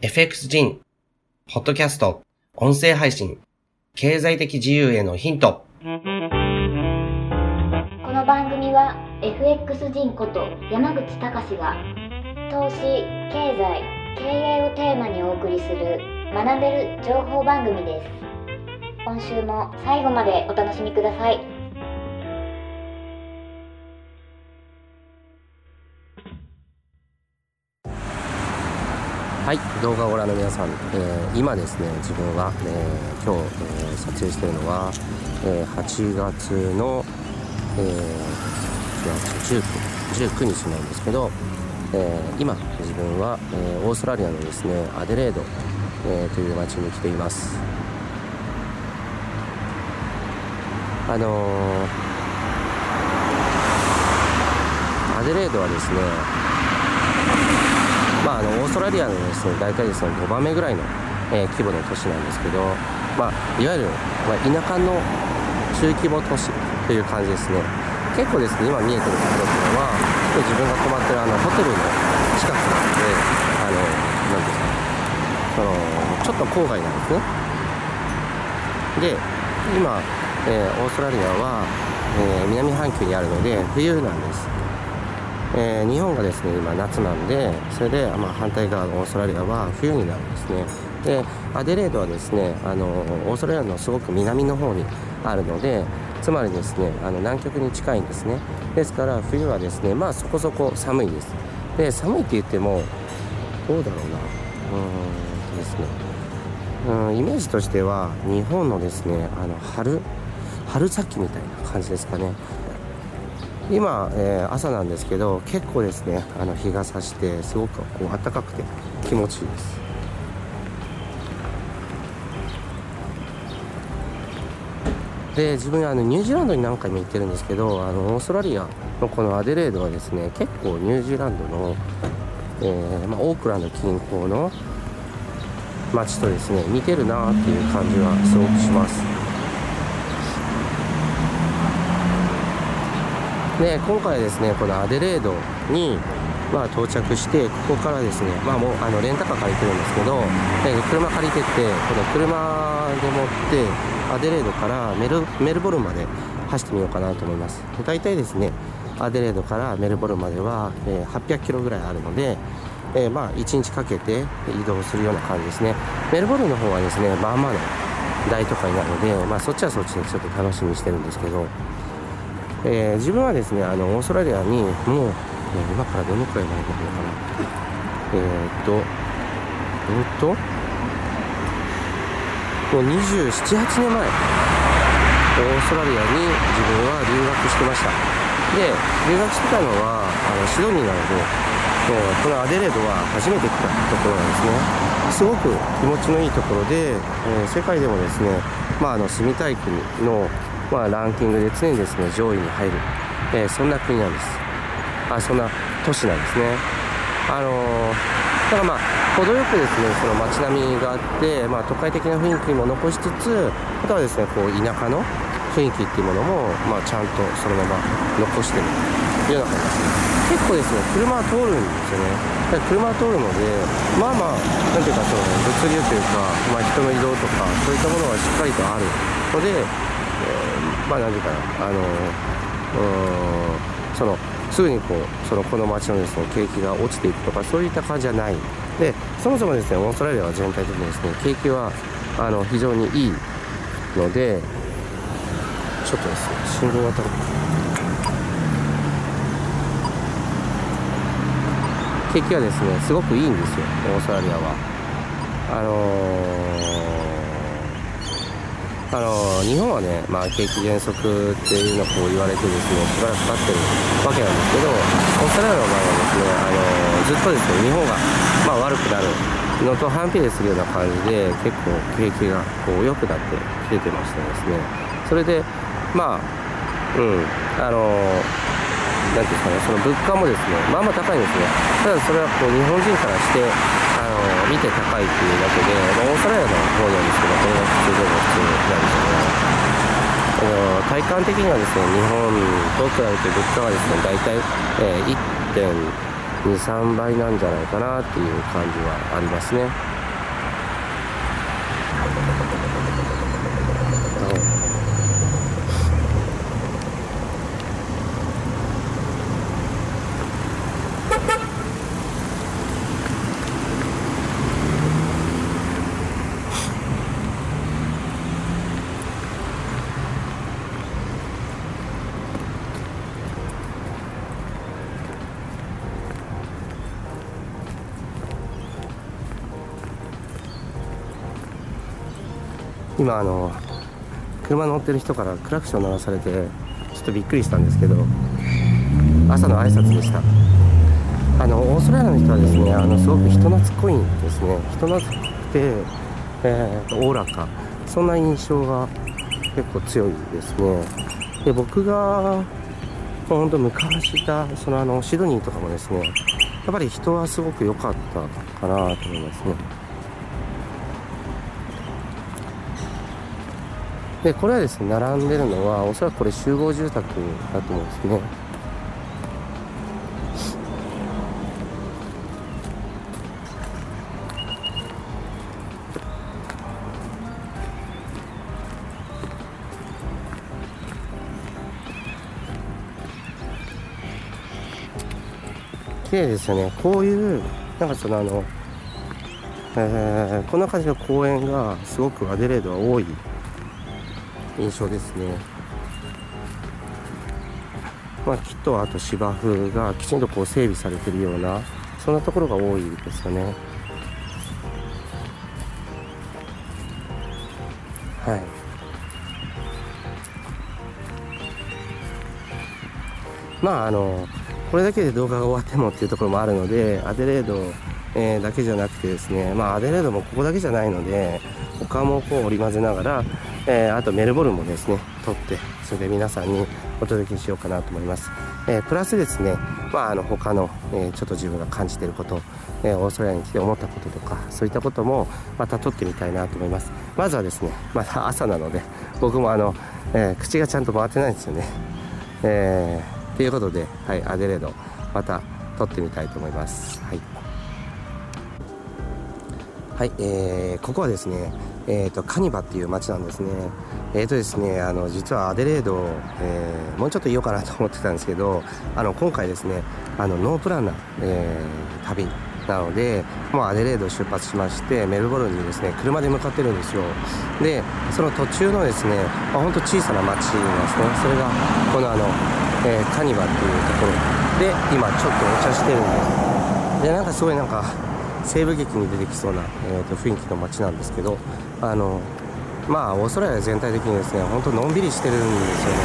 FX 人、ポッドキャスト、音声配信、経済的自由へのヒント。この番組は FX 人こと山口隆が投資、経済、経営をテーマにお送りする学べる情報番組です。今週も最後までお楽しみください。はい、動画をご覧の皆さん、えー今ですね、自分は、えー今日、えー撮影しているのは、えー8月の、えー、8月19 19日なんですけど、えー今、自分は、えーオーストラリアのですね、アデレード、えーという街に来ています。あのアデレードはですね、まあ、あのオーストラリアのですね大体ですね5番目ぐらいの、えー規模の都市なんですけど、まあ、いわゆる、まあ、田舎の中規模都市という感じですね。結構ですね今見えてるところっていうのは自分が泊まってるあのホテルの近くなのであのなんていうんですかそのちょっと郊外なんですね。で今、えーオーストラリアは、えー南半球にあるので冬なんです。えー日本がですね今夏なんでそれで、まあ、反対側のオーストラリアは冬になるんですね。でアデレードはですねあのオーストラリアのすごく南の方にあるのでつまりですねあの南極に近いんですね。ですから冬はですねまあそこそこ寒いです。で寒いって言ってもどうだろうな。うんですね。うんイメージとしては日本のですねあの春春先みたいな感じですかね。今、えー朝なんですけど結構ですねあの日が差してすごくこう暖かくて気持ちいいです。で自分あのニュージーランドに何回も行ってるんですけどあのオーストラリアのこのアデレードはですね結構ニュージーランドの、えーまあ、オークランド近郊の街とですね似てるなっていう感じはすごくしますで今回ですねこのアデレードに、まあ、到着してここからですね、まあ、もうあのレンタカー借りてるんですけど、え車借りてってこの車で持ってアデレードからメルメルボルンまで走ってみようかなと思います。大体ですねアデレードからメルボルンまでは、え800キロぐらいあるので、えまあ1日かけて移動するような感じですね。メルボルンの方はですねまあまあの大都会なので、まあ、そっちはそっちでちょっと楽しみにしてるんですけどえー自分はですねあのオーストラリアにもう、え今からどのくらい前になるのかな。えーっとうんともう278年前オーストラリアに自分は留学してました。で留学してたのはあのシドニーなのでもうこのアデレードは初めて来たところなんですね。すごく気持ちのいいところで、えー世界でもですね、まあ、あの住みたい国の、まあ、ランキングで常にですね上位に入る、えーそんな国なんです。あそんな都市なんですね。あのーだからまあ程よくですねその街並みがあって、まあ、都会的な雰囲気も残しつつあとはですねこう田舎の雰囲気っていうものも、まあ、ちゃんとそのまま残してるというような感じです。結構ですね車は通るんですよね。だから車は通るのでまあまあなんていうかその物流というか、まあ、人の移動とかそういったものがしっかりとあるので、まあ何ていうかなあのうーんそのすぐにこうそのこの街のですね景気が落ちていくとかそういった感じじゃないでそもそもですねオーストラリアは全体的にですね景気はあの非常にいいのでちょっとですね信号渡る景気はですねすごくいいんですよオーストラリアはあのーあの日本はね、まあ、景気減速っていうのをこう言われてですねしばらく経ってるわけなんですけどオーストラリアの場合はですね、あのずっとですね日本が、まあ、悪くなるのと反比例するような感じで結構景気がこう良くなってきててましてですねそれでまあうんあのなんていうんですかね、その物価もですね、まあまあ高いんですね。ただそれはこう日本人からして、の見て高いっていうだけで、まあ、オーストラリアの方なんですけど、これが普通でも普通なんですよね。あの体感的にはですね、日本と比べて物価はですね、大体、えー1.23倍なんじゃないかなっていう感じはありますね。今あの車乗ってる人からクラクション鳴らされてちょっとびっくりしたんですけど朝の挨拶でした。あのオーストラリアの人はですねあのすごく人懐っこいんですね。人懐っこくてえー、おおらか。そんな印象が結構強いですね。で僕が本当昔いたそのあのシドニーとかもですねやっぱり人はすごく良かったかなと思いますね。でこれはですね並んでるのはおそらくこれ集合住宅だと思うんですね。綺麗ですよね。こういうなんかそのあの、えー、こんな感じの公園がすごくアデレードは多い印象ですね。まあ木とあと芝生がきちんとこう整備されてるようなそんなところが多いですよね。はい。まああのこれだけで動画が終わってもっていうところもあるのでアデレード、えー、だけじゃなくてですねまあアデレードもここだけじゃないので他もこう織り交ぜながら、えー、あとメルボルンもですね撮ってそれで皆さんにお届けしようかなと思います、えー、プラスですねまああの他の、えちょっと自分が感じてること、えオーストラリアに来て思ったこととかそういったこともまた撮ってみたいなと思います。まずはですねまた朝なので僕もあの、え口がちゃんと回ってないんですよね。えーということで、はい、アデレードまた撮ってみたいと思います。はい、はい、えー、ここはですね、えーと、カニバっていう街なんですね。えーとですね、あの実はアデレード、えー、もうちょっといようかなと思ってたんですけどあの今回ですねあのノープランな、えー、旅なのでもうアデレードを出発しましてメルボルンにですね車で向かってるんですよ。でその途中のですね、まあ、ほんと小さな町なんですね。それがこのあのえー、カニバっていうところ。で今ちょっとお茶してるんです。でなんかすごいなんか西部劇に出てきそうな、えーと、雰囲気の街なんですけどあのまあオーストラリア全体的にですね本当のんびりしてるんですよね。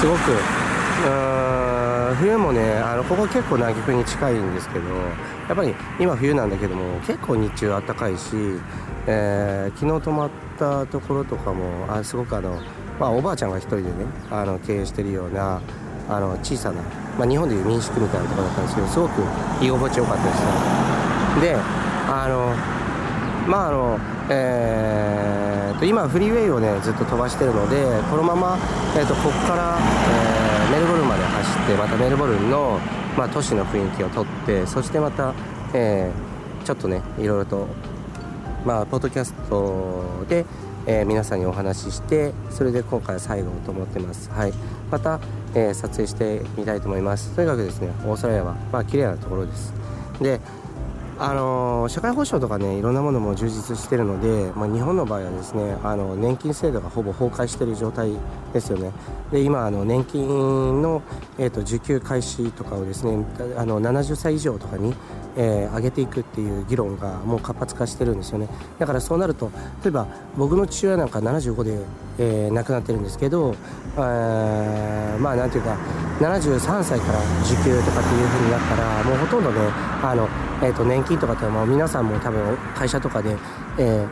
すごくうん冬もねあのここ結構南極に近いんですけどやっぱり今冬なんだけども結構日中暖かいし、えー、昨日泊まったところとかもあすごくあのまあ、おばあちゃんが一人でねあの経営してるようなあの小さな、まあ、日本でいう民宿みたいなところだったんですけどすごく居心地よかったですね。であのまああのえー、と今フリーウェイをねずっと飛ばしてるのでこのまま、えー、とここから、えー、メルボルンまで走ってまたメルボルンの、まあ、都市の雰囲気をとってそしてまた、えー、ちょっとねいろいろとまあポッドキャストでえー、皆さんにお話ししてそれで今回は最後と思ってます、はい、また、えー、撮影してみたいと思います。とにかくですねオーストラリアはまあ綺麗なところです。であの社会保障とかねいろんなものも充実してるので、まあ、日本の場合はですねあの年金制度がほぼ崩壊している状態ですよね。で今あの年金の、えーと、受給開始とかをですねあの70歳以上とかに、えー、上げていくっていう議論がもう活発化してるんですよね。だからそうなると例えば僕の父親なんか75で、えー、亡くなってるんですけど、えー、まあなんていうか73歳から受給とかっていうふうになったらもうほとんどねあの、えー、と年金とかってもう皆さんも多分会社とかで、え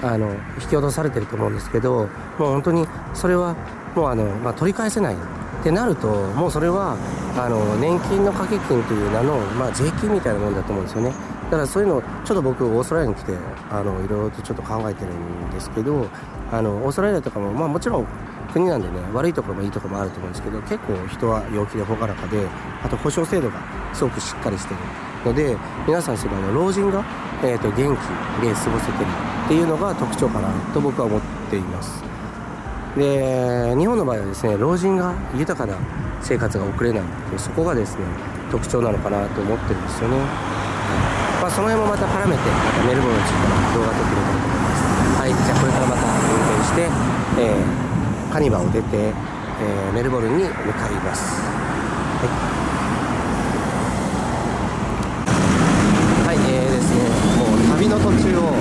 ー、あの引き落とされてると思うんですけどもう本当にそれはもうあの、まあ、取り返せないってなるともうそれはあの年金の掛け金という名の、まあ、税金みたいなもんだと思うんですよね。だからそういうのをちょっと僕オーストラリアに来てあのいろいろとちょっと考えてるんですけどあのオーストラリアとかも、まあ、もちろん国なんでね悪いところもいいところもあると思うんですけど結構人は陽気で朗らかであと保障制度がすごくしっかりしてる。ので皆さんそのあの老人が、えー、と元気で過ごせてるっていうのが特徴かなと僕は思っています。で日本の場合はですね老人が豊かな生活が送れないっていうそこがですね特徴なのかなと思ってるんですよね、まあ、その辺もまた絡めてまたメルボルンについての動画撮ってみたいと思いますはい。じゃあこれからまた運転して、えー、カニバを出て、えー、メルボルンに向かいます。はい、えーですね、もう旅の途中を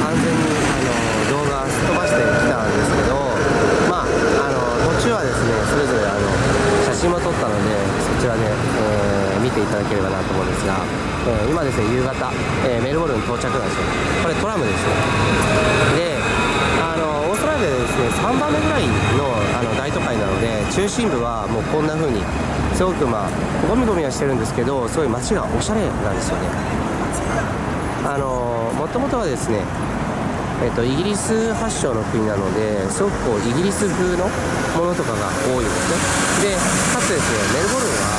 完全にあの動画すっ飛ばしてきたんですけど、まあ、あの途中はですね、それぞれあの写真も撮ったので、そちらで、えー、見ていただければなと思うんですが、えー、今ですね、夕方、えー、メルボルン到着なんですよ。これトラムですね。で、あのオーストラリアでですね、3番目ぐらいのあの大都会なので、中心部はもうこんな風に、すごくまあ、ゴミゴミはしてるんですけど、すごい街がおしゃれなんですよね。あのもともとはですねえっと、イギリス発祥の国なのですごくこうイギリス風のものとかが多いんですねでかつですねメルボルンは、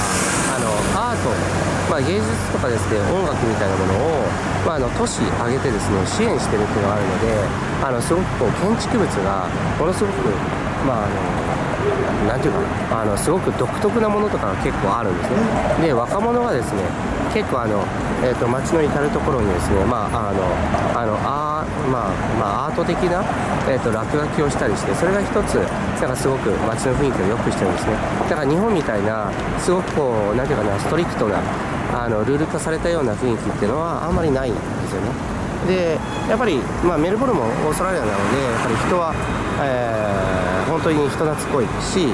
まあ、芸術とかですね音楽みたいなものを、まあ、あの都市挙げてですね支援してるっていうのがあるのであのすごくこう建築物がものすごくまああのなていうかなあのすごく独特なものとかが結構あるんですね。で若者がですね結構あの、えーと、街の至る所にですね、まああのあのあまあまあ、アート的な、えーと、落書きをしたりしてそれが一つなんかすごく街の雰囲気を良くしてるんですね。だから日本みたいなすごくこう何ていうかなストリクトなあのルール化されたような雰囲気っていうのはあんまりないんですよね。でやっぱり、まあ、メルボルンもオーストラリアなのでやっぱり人は、えー、本当に人懐っこいし、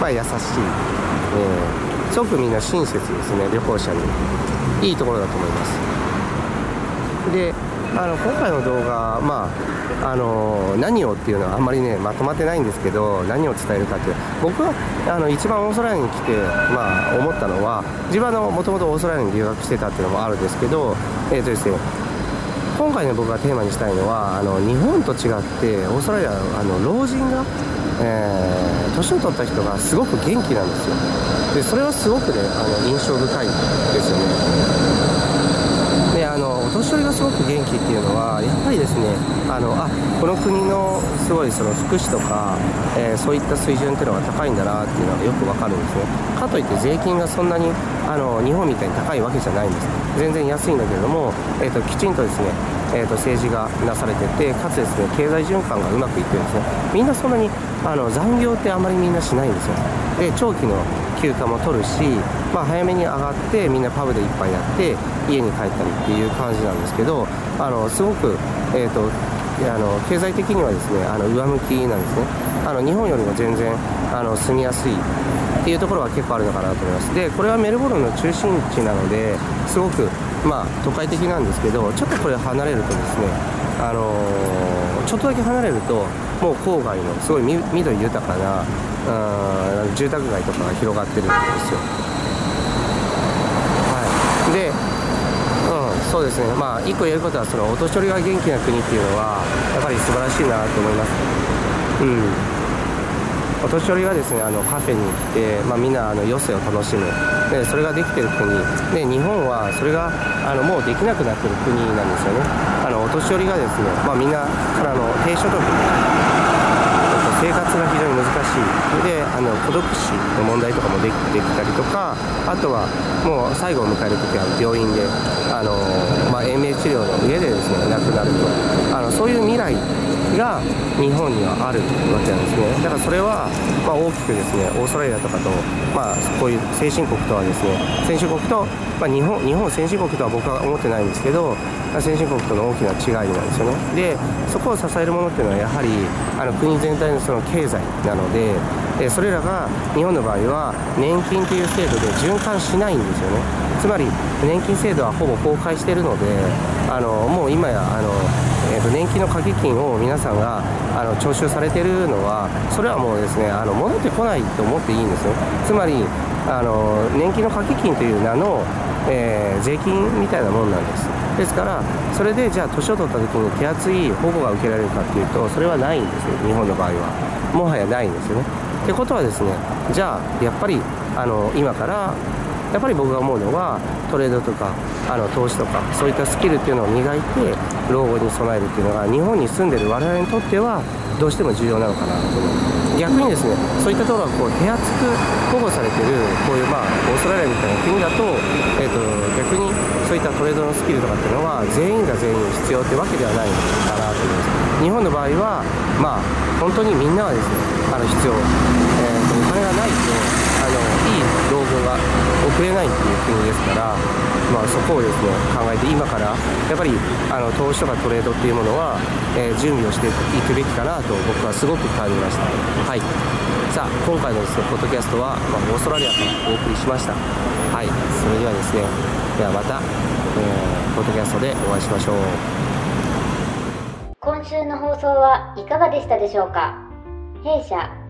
まあ、優しい、えーすごくみんな親切ですね旅行者に。いいところだと思います。であの今回の動画まああの何をっていうのはあんまりねまとまってないんですけど何を伝えるかっていう僕はあの一番オーストラリアに来て、まあ、思ったのは自分はもともとオーストラリアに留学してたっていうのもあるんですけどえ、ー、とですね今回の僕がテーマにしたいのはあの日本と違ってオーストラリアあの老人がえー、年を取った人がすごく元気なんですよ。でそれはすごくねあの印象深いですよね。あのお年寄りがすごく元気っていうのはやっぱりですねあのあこの国のすごいその福祉とか、えー、そういった水準っていうのが高いんだなっていうのがよくわかるんですね。かといって税金がそんなにあの日本みたいに高いわけじゃないんです。全然安いんだけれども、えーと、きちんとですねえーと、政治がなされててかつですね経済循環がうまくいってるんですね。みんなそんなにあの残業ってあまりみんなしないんですよ。で長期の休暇も取るし、まあ、早めに上がってみんなパブで一杯やって家に帰ったりっていう感じなんですけどあのすごく、えーと、あの経済的にはですねあの上向きなんですね。あの日本よりも全然あの住みやすいっていうところは結構あるのかなと思います。でこれはメルボルンの中心地なのですごくまあ都会的なんですけどちょっとこれ離れるとですねあのー、ちょっとだけ離れるともう郊外のすごい緑豊かなうん住宅街とかが広がってるんですよ。はい。でうんそうですね。まあ一個言えることはそのお年寄りが元気な国っていうのはやっぱり素晴らしいなと思います。うん。お年寄りがですねあのカフェに行って、まあ、みんなあの余生を楽しむ。でそれができてる国。で日本はそれがあのもうできなくなってる国なんですよね。あのお年寄りがですね、まあ、みんなからの低所得。生活が非常に難しい。であの孤独死の問題とかもできてきたりとかあとはもう最後を迎える時は病院であの、まあ、延命治療の上でですね亡くなると。あのそういう未来が日本にはあるわけなんですね。だからそれは、まあ、大きくですねオーストラリアとかと、まあ、こういう先進国とはですね先進国と、まあ、日本日本先進国とは僕は思ってないんですけど先進国との大きな違いなんですよね。でそこを支えるものっていうのはやはりあの国全体のその経済なのででそれらが日本の場合は年金という制度で循環しないんですよね。つまり年金制度はほぼ崩壊してるのであのもう今やあのえー、と年金の掛け金を皆さんがあの徴収されているのはそれはもうですねあの戻ってこないと思っていいんですよ。つまりあの年金の掛け金という名の、えー、税金みたいなものなんです。ですからそれでじゃあ年を取った時に手厚い保護が受けられるかっていうとそれはないんですよ。日本の場合は。もはやないんですよね。ってことはですねじゃあやっぱりあの今からやっぱり僕が思うのはトレードとかあの投資とかそういったスキルっていうのを磨いて老後に備えるっていうのが日本に住んでる我々にとってはどうしても重要なのかなと思います逆にですねそういったところがこう手厚く保護されてるこういうまあオーストラリアみたいな国だと,、えーと、逆にそういったトレードのスキルとかっていうのは全員が全員必要ってわけではないのかなと思います。日本の場合はまあ本当にみんなはですねあの必要、えー、金がないとあのいい老後が送れないっていう国ですから、まあ、そこをですね考えて今からやっぱりあの投資とかトレードっていうものは、えー、準備をしていくべきかなと僕はすごく感じました。はい。さあ今回のですねポッドキャストは、まあ、オーストラリアからお送りしました。はい。それではですねではまた、えー、ポッドキャストでお会いしましょう。今週の放送はいかがでしたでしょうか？弊社